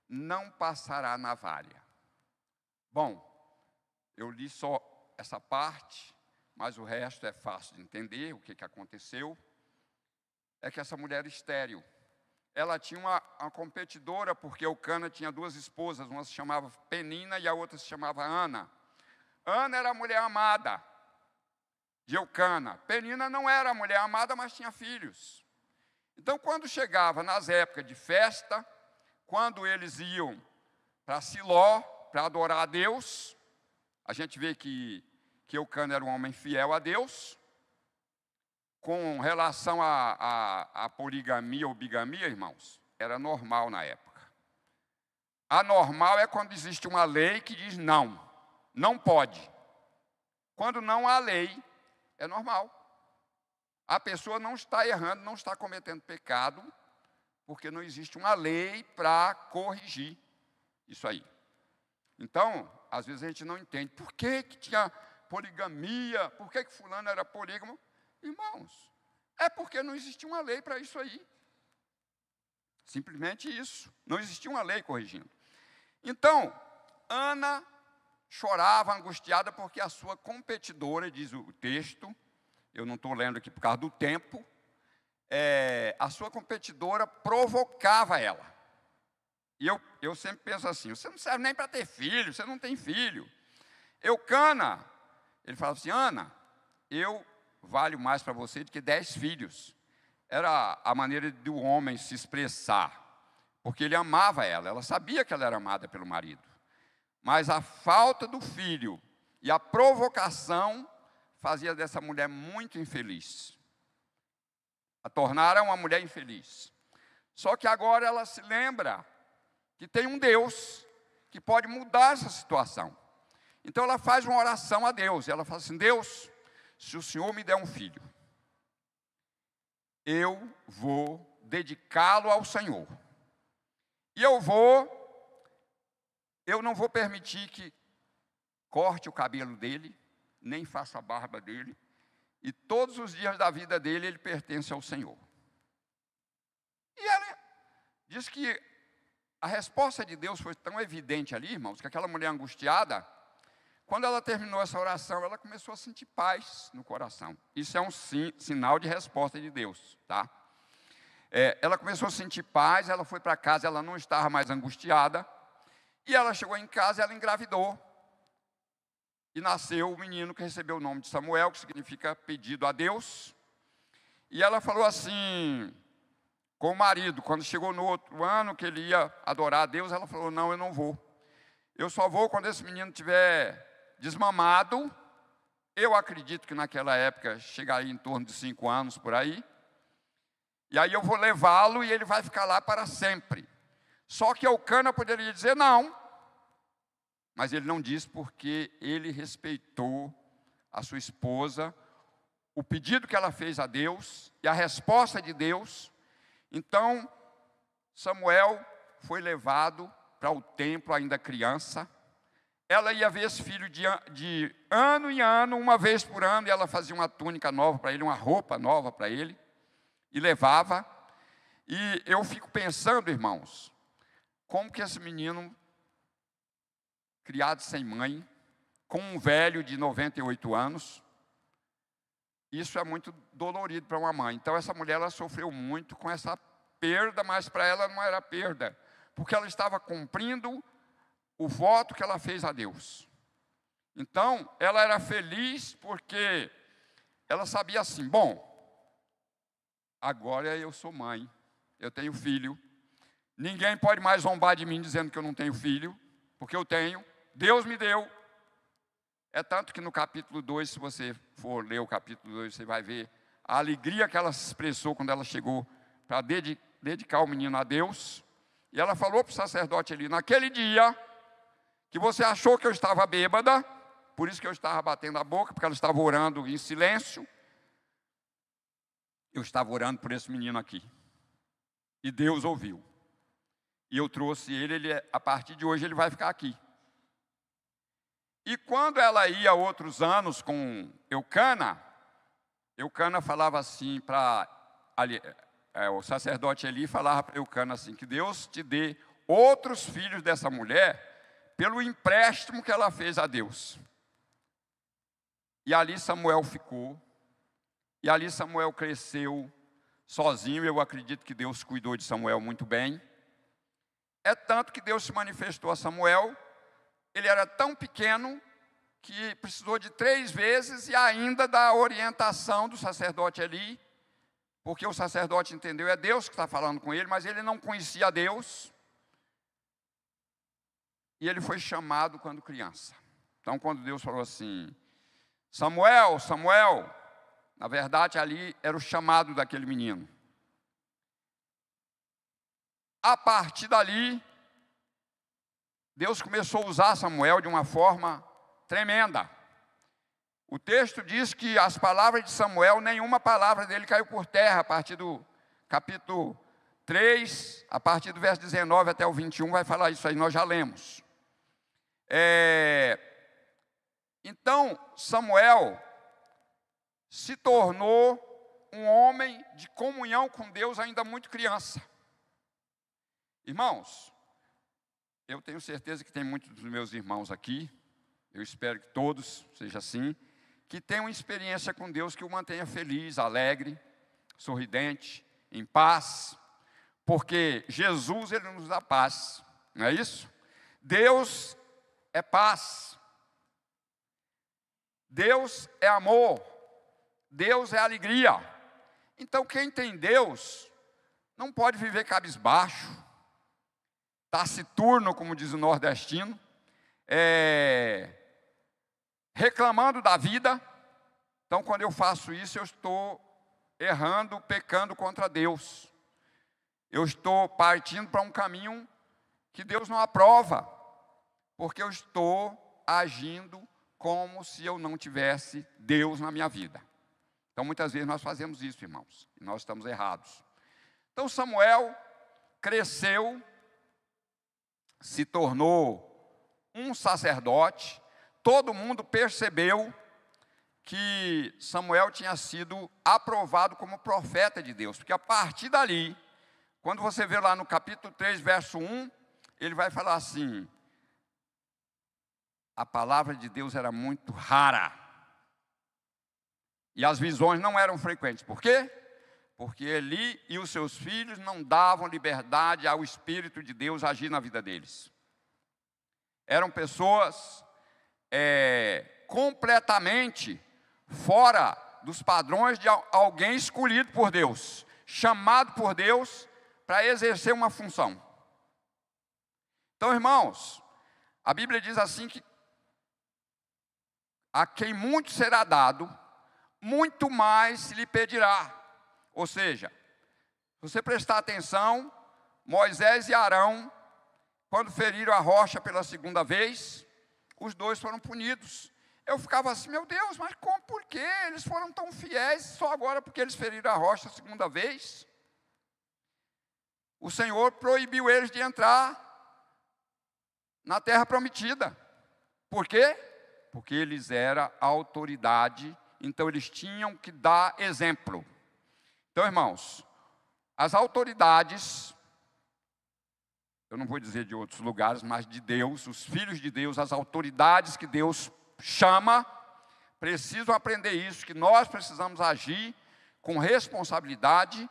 não passará navalha. Bom, eu li só essa parte, mas o resto é fácil de entender o que, que aconteceu. É que essa mulher estéril, ela tinha uma, uma competidora, porque o Cana tinha duas esposas, uma se chamava Penina e a outra se chamava Ana. Ana era a mulher amada de Eucana. Penina não era a mulher amada, mas tinha filhos. Então, quando chegava nas épocas de festa, quando eles iam para Siló para adorar a Deus, a gente vê que, que Eucana era um homem fiel a Deus, com relação à poligamia ou bigamia, irmãos, era normal na época. Anormal é quando existe uma lei que diz não, não pode. Quando não há lei, é normal. A pessoa não está errando, não está cometendo pecado, porque não existe uma lei para corrigir isso aí. Então, às vezes a gente não entende por que, que tinha poligamia, por que, que fulano era polígamo. Irmãos, é porque não existia uma lei para isso aí. Simplesmente isso. Não existia uma lei corrigindo. Então, Ana chorava angustiada porque a sua competidora, diz o texto, eu não estou lendo aqui por causa do tempo, é, a sua competidora provocava ela. E eu, eu sempre penso assim: você não serve nem para ter filho, você não tem filho. Eucana, ele fala assim: Ana, eu valho mais para você do que dez filhos. Era a maneira do homem se expressar, porque ele amava ela, ela sabia que ela era amada pelo marido. Mas a falta do filho e a provocação fazia dessa mulher muito infeliz. A tornaram uma mulher infeliz. Só que agora ela se lembra que tem um Deus que pode mudar essa situação. Então ela faz uma oração a Deus. Ela fala assim: Deus, se o Senhor me der um filho, eu vou dedicá-lo ao Senhor. E eu vou, eu não vou permitir que corte o cabelo dele, nem faça a barba dele, e todos os dias da vida dele ele pertence ao Senhor. E ela diz que a resposta de Deus foi tão evidente ali, irmãos, que aquela mulher angustiada, quando ela terminou essa oração, ela começou a sentir paz no coração. Isso é um sinal de resposta de Deus, tá? É, ela começou a sentir paz, ela foi para casa, ela não estava mais angustiada, e ela chegou em casa e ela engravidou. E nasceu o menino que recebeu o nome de Samuel, que significa pedido a Deus. E ela falou assim: com o marido. Quando chegou no outro ano que ele ia adorar a Deus, ela falou: Não, eu não vou. Eu só vou quando esse menino tiver desmamado. Eu acredito que naquela época chegaria em torno de cinco anos por aí. E aí eu vou levá-lo e ele vai ficar lá para sempre. Só que Eucana poderia dizer não. Mas ele não disse porque ele respeitou a sua esposa, o pedido que ela fez a Deus e a resposta de Deus então, Samuel foi levado para o templo, ainda criança. Ela ia ver esse filho de, de ano em ano, uma vez por ano, e ela fazia uma túnica nova para ele, uma roupa nova para ele, e levava. E eu fico pensando, irmãos, como que esse menino, criado sem mãe, com um velho de 98 anos, isso é muito dolorido para uma mãe. Então, essa mulher ela sofreu muito com essa perda, mas para ela não era perda, porque ela estava cumprindo o voto que ela fez a Deus. Então, ela era feliz porque ela sabia assim: bom, agora eu sou mãe, eu tenho filho, ninguém pode mais zombar de mim dizendo que eu não tenho filho, porque eu tenho, Deus me deu, é tanto que no capítulo 2, se você for ler o capítulo 2, você vai ver a alegria que ela se expressou quando ela chegou para dedicar o menino a Deus. E ela falou para o sacerdote ali: naquele dia que você achou que eu estava bêbada, por isso que eu estava batendo a boca, porque ela estava orando em silêncio. Eu estava orando por esse menino aqui. E Deus ouviu. E eu trouxe ele, ele a partir de hoje ele vai ficar aqui. E quando ela ia outros anos com Eucana, Eucana falava assim para é, o sacerdote ali falava para Eucana assim, que Deus te dê outros filhos dessa mulher pelo empréstimo que ela fez a Deus. E ali Samuel ficou, e ali Samuel cresceu sozinho, eu acredito que Deus cuidou de Samuel muito bem. É tanto que Deus se manifestou a Samuel ele era tão pequeno que precisou de três vezes e ainda da orientação do sacerdote ali, porque o sacerdote entendeu, é Deus que está falando com ele, mas ele não conhecia Deus. E ele foi chamado quando criança. Então, quando Deus falou assim: Samuel, Samuel, na verdade ali era o chamado daquele menino. A partir dali, Deus começou a usar Samuel de uma forma tremenda. O texto diz que as palavras de Samuel, nenhuma palavra dele caiu por terra, a partir do capítulo 3, a partir do verso 19 até o 21, vai falar isso aí, nós já lemos. É, então, Samuel se tornou um homem de comunhão com Deus ainda muito criança. Irmãos, eu tenho certeza que tem muitos dos meus irmãos aqui, eu espero que todos seja assim, que tenham uma experiência com Deus que o mantenha feliz, alegre, sorridente, em paz, porque Jesus ele nos dá paz, não é isso? Deus é paz. Deus é amor. Deus é alegria. Então quem tem Deus não pode viver cabisbaixo, taciturno, como diz o nordestino, é, reclamando da vida. Então, quando eu faço isso, eu estou errando, pecando contra Deus. Eu estou partindo para um caminho que Deus não aprova, porque eu estou agindo como se eu não tivesse Deus na minha vida. Então, muitas vezes nós fazemos isso, irmãos, e nós estamos errados. Então, Samuel cresceu, se tornou um sacerdote, todo mundo percebeu que Samuel tinha sido aprovado como profeta de Deus, porque a partir dali, quando você vê lá no capítulo 3, verso 1, ele vai falar assim: a palavra de Deus era muito rara. E as visões não eram frequentes. Por quê? Porque Eli e os seus filhos não davam liberdade ao Espírito de Deus agir na vida deles. Eram pessoas é, completamente fora dos padrões de alguém escolhido por Deus, chamado por Deus para exercer uma função. Então, irmãos, a Bíblia diz assim que a quem muito será dado, muito mais se lhe pedirá. Ou seja, se você prestar atenção, Moisés e Arão, quando feriram a rocha pela segunda vez, os dois foram punidos. Eu ficava assim, meu Deus, mas como, por quê? Eles foram tão fiéis só agora porque eles feriram a rocha a segunda vez? O Senhor proibiu eles de entrar na terra prometida. Por quê? porque eles eram autoridade, então eles tinham que dar exemplo. Então, irmãos, as autoridades, eu não vou dizer de outros lugares, mas de Deus, os filhos de Deus, as autoridades que Deus chama, precisam aprender isso, que nós precisamos agir com responsabilidade,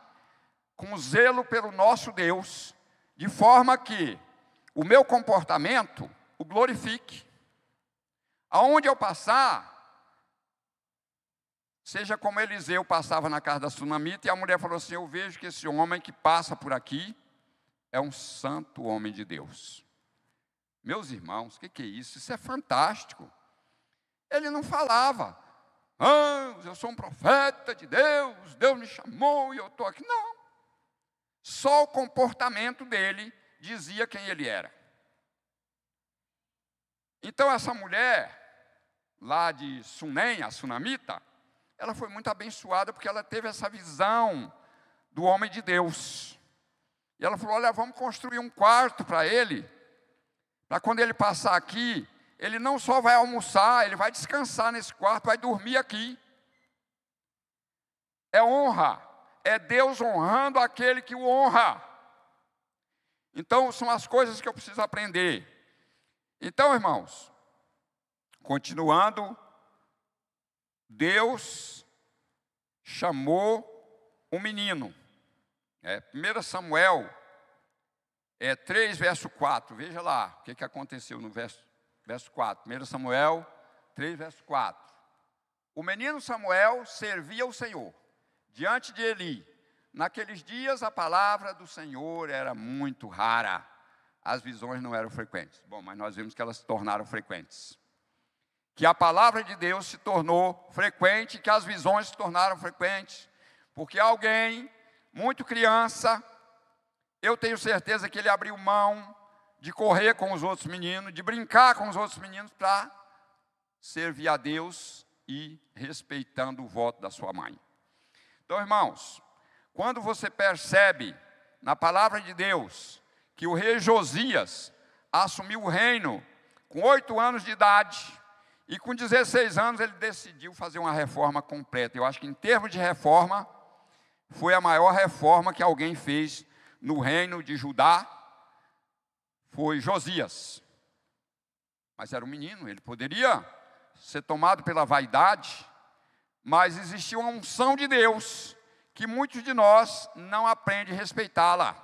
com zelo pelo nosso Deus, de forma que o meu comportamento o glorifique. Aonde eu passar, seja como Eliseu passava na casa da sunamita, e a mulher falou assim: Eu vejo que esse homem que passa por aqui é um santo homem de Deus. Meus irmãos, o que, que é isso? Isso é fantástico. Ele não falava, ah, eu sou um profeta de Deus, Deus me chamou e eu estou aqui. Não. Só o comportamento dele dizia quem ele era. Então, essa mulher, lá de Sunem, a sunamita, ela foi muito abençoada porque ela teve essa visão do homem de Deus. E ela falou: Olha, vamos construir um quarto para ele, para quando ele passar aqui, ele não só vai almoçar, ele vai descansar nesse quarto, vai dormir aqui. É honra, é Deus honrando aquele que o honra. Então, são as coisas que eu preciso aprender. Então, irmãos, continuando, Deus chamou um menino. É, 1 Samuel é 3, verso 4. Veja lá o que, que aconteceu no verso, verso 4. 1 Samuel 3, verso 4. O menino Samuel servia o Senhor diante de Eli. Naqueles dias a palavra do Senhor era muito rara as visões não eram frequentes. Bom, mas nós vimos que elas se tornaram frequentes. Que a palavra de Deus se tornou frequente, que as visões se tornaram frequentes, porque alguém, muito criança, eu tenho certeza que ele abriu mão de correr com os outros meninos, de brincar com os outros meninos para servir a Deus e respeitando o voto da sua mãe. Então, irmãos, quando você percebe na palavra de Deus que o rei Josias assumiu o reino com oito anos de idade, e com 16 anos ele decidiu fazer uma reforma completa. Eu acho que em termos de reforma, foi a maior reforma que alguém fez no reino de Judá, foi Josias. Mas era um menino, ele poderia ser tomado pela vaidade, mas existia uma unção de Deus que muitos de nós não aprendem a respeitá-la.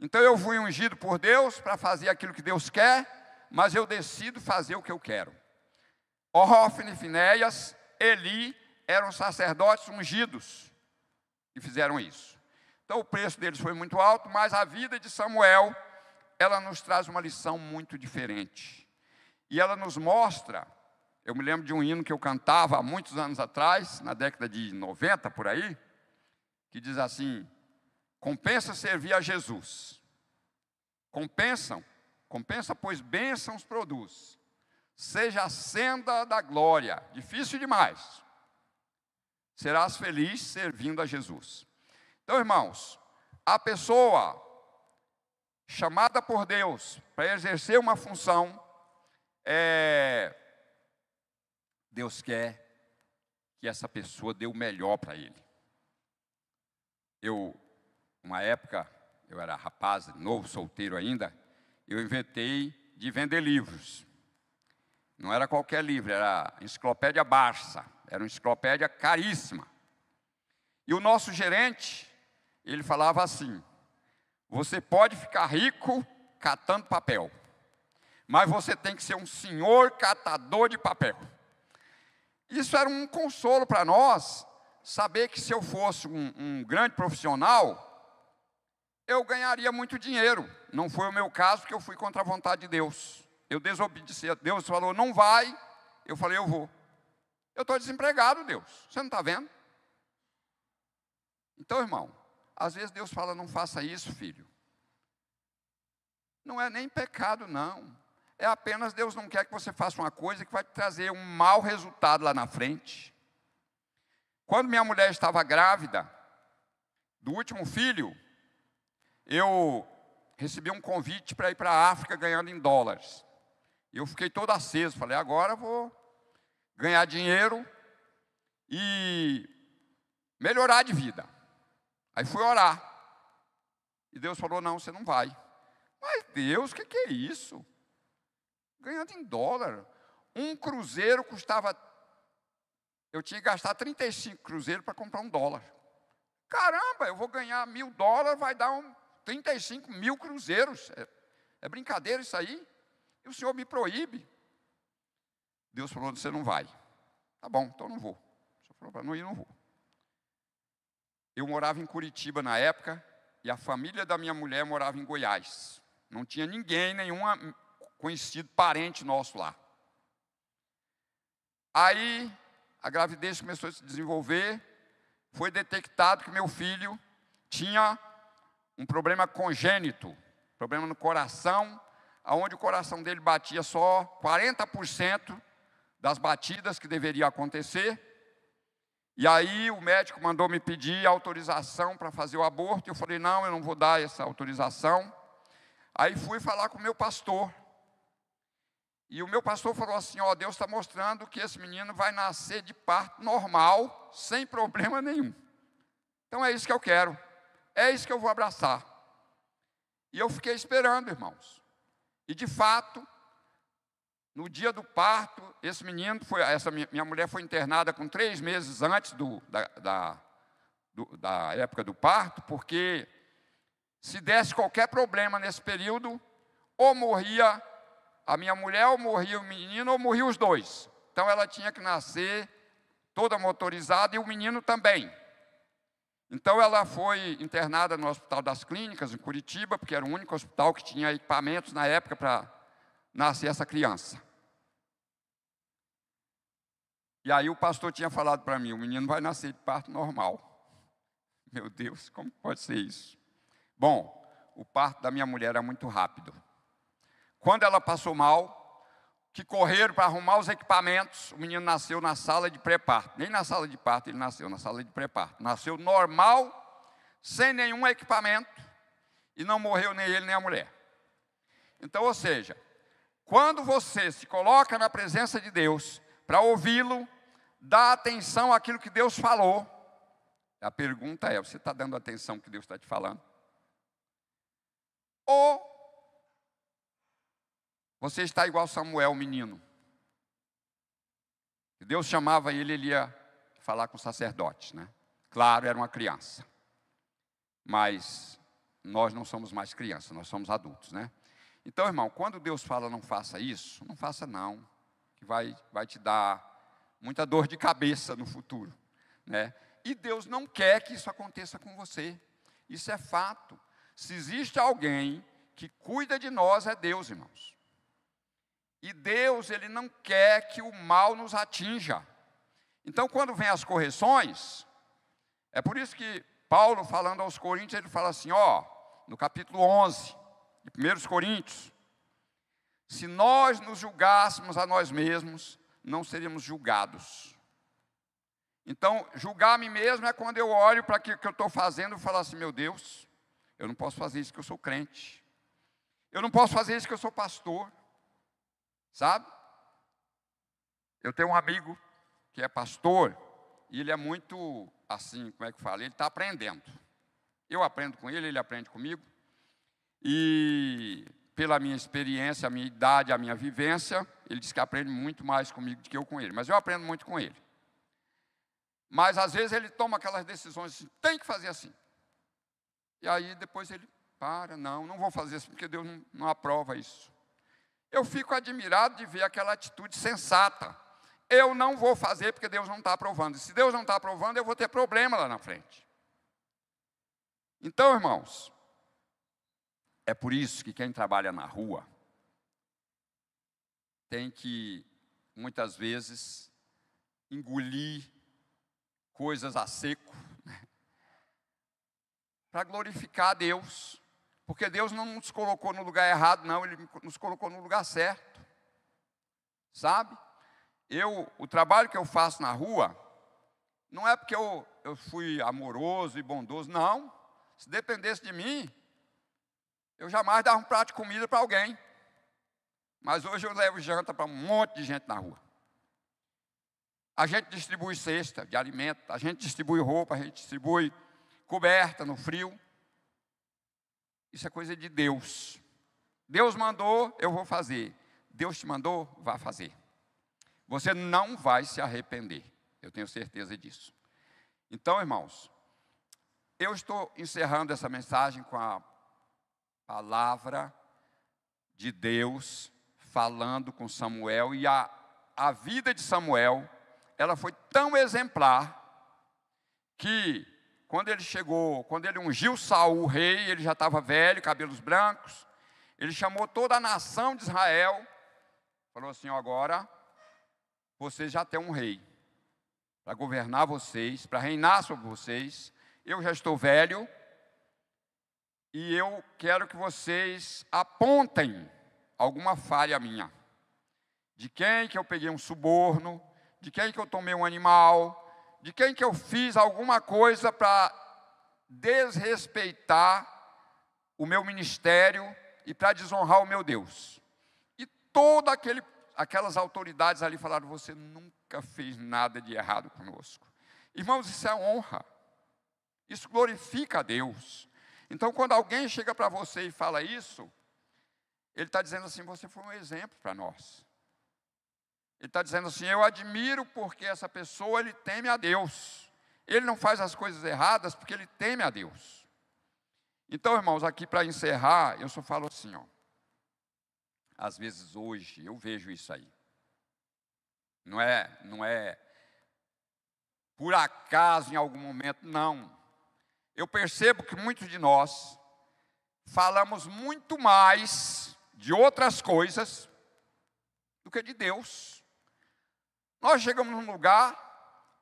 Então eu fui ungido por Deus para fazer aquilo que Deus quer, mas eu decido fazer o que eu quero. Ofne, Finéias, Eli eram sacerdotes ungidos e fizeram isso. Então o preço deles foi muito alto, mas a vida de Samuel, ela nos traz uma lição muito diferente. E ela nos mostra, eu me lembro de um hino que eu cantava há muitos anos atrás, na década de 90 por aí, que diz assim: compensa servir a Jesus. Compensam, compensa, pois bênçãos produz seja a senda da glória. Difícil demais. Serás feliz servindo a Jesus. Então, irmãos, a pessoa chamada por Deus para exercer uma função, é, Deus quer que essa pessoa dê o melhor para ele. Eu, uma época, eu era rapaz, novo, solteiro ainda, eu inventei de vender livros. Não era qualquer livro, era Enciclopédia Barça, era uma enciclopédia caríssima. E o nosso gerente, ele falava assim: você pode ficar rico catando papel, mas você tem que ser um senhor catador de papel. Isso era um consolo para nós, saber que se eu fosse um, um grande profissional, eu ganharia muito dinheiro. Não foi o meu caso, porque eu fui contra a vontade de Deus. Eu desobedeci. Deus falou, não vai. Eu falei, eu vou. Eu estou desempregado, Deus. Você não está vendo? Então, irmão, às vezes Deus fala, não faça isso, filho. Não é nem pecado, não. É apenas Deus não quer que você faça uma coisa que vai te trazer um mau resultado lá na frente. Quando minha mulher estava grávida do último filho, eu recebi um convite para ir para a África ganhando em dólares. Eu fiquei todo aceso, falei, agora vou ganhar dinheiro e melhorar de vida. Aí fui orar. E Deus falou: não, você não vai. Mas Deus, o que, que é isso? Ganhando em dólar. Um cruzeiro custava. Eu tinha que gastar 35 cruzeiros para comprar um dólar. Caramba, eu vou ganhar mil dólares, vai dar um 35 mil cruzeiros. É, é brincadeira isso aí? O Senhor me proíbe. Deus falou: você não vai. Tá bom, então não vou. O Senhor falou para não ir, não vou. Eu morava em Curitiba na época, e a família da minha mulher morava em Goiás. Não tinha ninguém, nenhum conhecido parente nosso lá. Aí a gravidez começou a se desenvolver, foi detectado que meu filho tinha um problema congênito, problema no coração, onde o coração dele batia só 40% das batidas que deveria acontecer. E aí o médico mandou me pedir autorização para fazer o aborto. E eu falei: não, eu não vou dar essa autorização. Aí fui falar com o meu pastor. E o meu pastor falou assim: Ó, Deus está mostrando que esse menino vai nascer de parto normal, sem problema nenhum. Então é isso que eu quero. É isso que eu vou abraçar. E eu fiquei esperando, irmãos. E de fato, no dia do parto, esse menino foi, essa minha mulher foi internada com três meses antes do, da, da, do, da época do parto, porque se desse qualquer problema nesse período, ou morria a minha mulher, ou morria o menino, ou morria os dois. Então ela tinha que nascer toda motorizada e o menino também. Então ela foi internada no Hospital das Clínicas, em Curitiba, porque era o único hospital que tinha equipamentos na época para nascer essa criança. E aí o pastor tinha falado para mim: o menino vai nascer de parto normal. Meu Deus, como pode ser isso? Bom, o parto da minha mulher era muito rápido. quando ela passou mal, que correram para arrumar os equipamentos. O menino nasceu na sala de pré-parto. Nem na sala de parto ele nasceu, na sala de pré-parto. Nasceu normal, sem nenhum equipamento, e não morreu nem ele nem a mulher. Então, ou seja, quando você se coloca na presença de Deus para ouvi-lo, dá atenção àquilo que Deus falou. A pergunta é: você está dando atenção ao que Deus está te falando? Ou você está igual Samuel, menino. Deus chamava ele, ele ia falar com o sacerdote, né? Claro, era uma criança. Mas nós não somos mais crianças, nós somos adultos, né? Então, irmão, quando Deus fala não faça isso, não faça não, que vai, vai te dar muita dor de cabeça no futuro, né? E Deus não quer que isso aconteça com você. Isso é fato. Se existe alguém que cuida de nós, é Deus, irmãos. E Deus, Ele não quer que o mal nos atinja. Então, quando vem as correções, é por isso que Paulo, falando aos Coríntios, ele fala assim: ó, no capítulo 11, de 1 Coríntios, se nós nos julgássemos a nós mesmos, não seríamos julgados. Então, julgar a mim mesmo é quando eu olho para aquilo que eu estou fazendo e falo assim: meu Deus, eu não posso fazer isso que eu sou crente. Eu não posso fazer isso que eu sou pastor. Sabe? Eu tenho um amigo que é pastor e ele é muito assim, como é que fala? Ele está aprendendo. Eu aprendo com ele, ele aprende comigo. E pela minha experiência, a minha idade, a minha vivência, ele diz que aprende muito mais comigo do que eu com ele. Mas eu aprendo muito com ele. Mas às vezes ele toma aquelas decisões assim, tem que fazer assim. E aí depois ele para, não, não vou fazer isso porque Deus não, não aprova isso. Eu fico admirado de ver aquela atitude sensata. Eu não vou fazer porque Deus não está aprovando. E se Deus não está aprovando, eu vou ter problema lá na frente. Então, irmãos, é por isso que quem trabalha na rua tem que, muitas vezes, engolir coisas a seco, né? para glorificar a Deus. Porque Deus não nos colocou no lugar errado, não, Ele nos colocou no lugar certo. Sabe? Eu, o trabalho que eu faço na rua, não é porque eu, eu fui amoroso e bondoso, não. Se dependesse de mim, eu jamais dava um prato de comida para alguém. Mas hoje eu levo janta para um monte de gente na rua. A gente distribui cesta de alimento, a gente distribui roupa, a gente distribui coberta no frio. Isso é coisa de Deus. Deus mandou, eu vou fazer. Deus te mandou, vá fazer. Você não vai se arrepender. Eu tenho certeza disso. Então, irmãos, eu estou encerrando essa mensagem com a palavra de Deus falando com Samuel e a, a vida de Samuel, ela foi tão exemplar que quando ele chegou, quando ele ungiu Saul rei, ele já estava velho, cabelos brancos. Ele chamou toda a nação de Israel, falou assim: agora vocês já têm um rei para governar vocês, para reinar sobre vocês. Eu já estou velho e eu quero que vocês apontem alguma falha minha. De quem que eu peguei um suborno, de quem que eu tomei um animal, de quem que eu fiz alguma coisa para desrespeitar o meu ministério e para desonrar o meu Deus. E todas aquelas autoridades ali falaram: você nunca fez nada de errado conosco. Irmãos, isso é honra. Isso glorifica a Deus. Então, quando alguém chega para você e fala isso, ele está dizendo assim: você foi um exemplo para nós. Ele está dizendo assim: eu admiro porque essa pessoa ele teme a Deus. Ele não faz as coisas erradas porque ele teme a Deus. Então, irmãos, aqui para encerrar, eu só falo assim, ó. Às vezes hoje eu vejo isso aí. Não é, não é por acaso em algum momento, não. Eu percebo que muitos de nós falamos muito mais de outras coisas do que de Deus. Nós chegamos num lugar,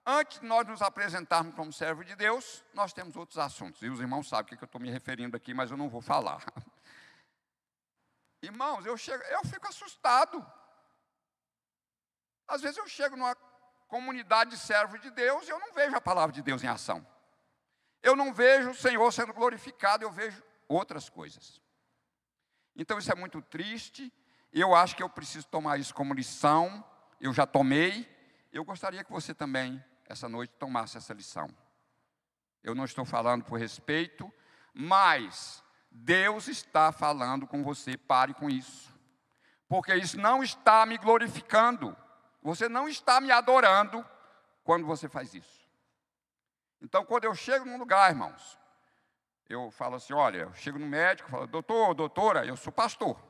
antes de nós nos apresentarmos como servo de Deus, nós temos outros assuntos. E os irmãos sabem o que eu estou me referindo aqui, mas eu não vou falar. Irmãos, eu, chego, eu fico assustado. Às vezes eu chego numa comunidade de servos de Deus e eu não vejo a palavra de Deus em ação. Eu não vejo o Senhor sendo glorificado, eu vejo outras coisas. Então isso é muito triste. Eu acho que eu preciso tomar isso como lição. Eu já tomei. Eu gostaria que você também, essa noite, tomasse essa lição. Eu não estou falando por respeito, mas Deus está falando com você. Pare com isso. Porque isso não está me glorificando. Você não está me adorando quando você faz isso. Então, quando eu chego num lugar, irmãos, eu falo assim: olha, eu chego no médico, falo, doutor, doutora, eu sou pastor.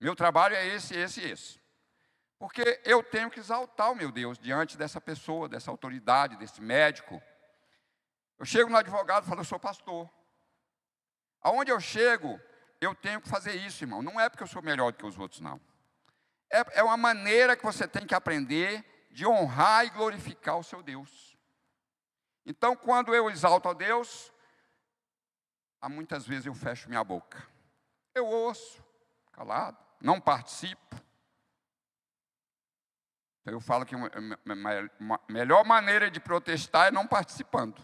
Meu trabalho é esse, esse esse. Porque eu tenho que exaltar o meu Deus diante dessa pessoa, dessa autoridade, desse médico. Eu chego no advogado e falo, eu sou pastor. Aonde eu chego, eu tenho que fazer isso, irmão. Não é porque eu sou melhor do que os outros, não. É, é uma maneira que você tem que aprender de honrar e glorificar o seu Deus. Então, quando eu exalto a Deus, há muitas vezes eu fecho minha boca. Eu ouço, calado, não participo. Então eu falo que a melhor maneira de protestar é não participando.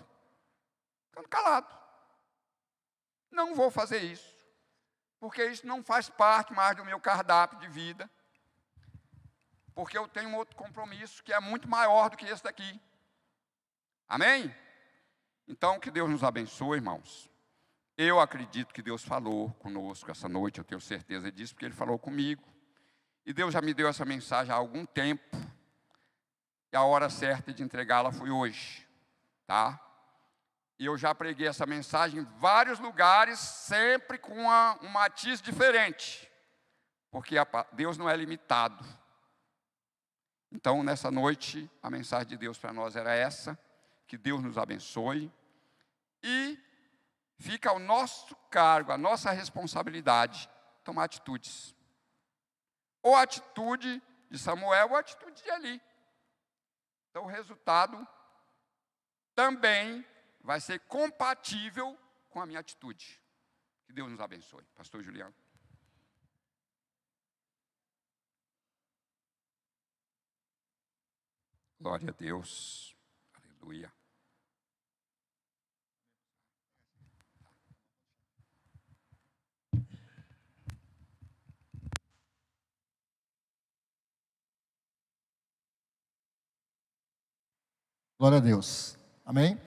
Ficando calado. Não vou fazer isso. Porque isso não faz parte mais do meu cardápio de vida. Porque eu tenho um outro compromisso que é muito maior do que esse daqui. Amém? Então, que Deus nos abençoe, irmãos. Eu acredito que Deus falou conosco essa noite, eu tenho certeza disso, porque Ele falou comigo. E Deus já me deu essa mensagem há algum tempo. E a hora certa de entregá-la foi hoje. Tá? E eu já preguei essa mensagem em vários lugares, sempre com uma, um matiz diferente. Porque a, Deus não é limitado. Então, nessa noite, a mensagem de Deus para nós era essa. Que Deus nos abençoe. E fica ao nosso cargo, a nossa responsabilidade, tomar atitudes. Ou a atitude de Samuel, ou a atitude de Eli. Então o resultado também vai ser compatível com a minha atitude. Que Deus nos abençoe. Pastor Juliano. Glória a Deus. Aleluia. Glória a Deus. Amém?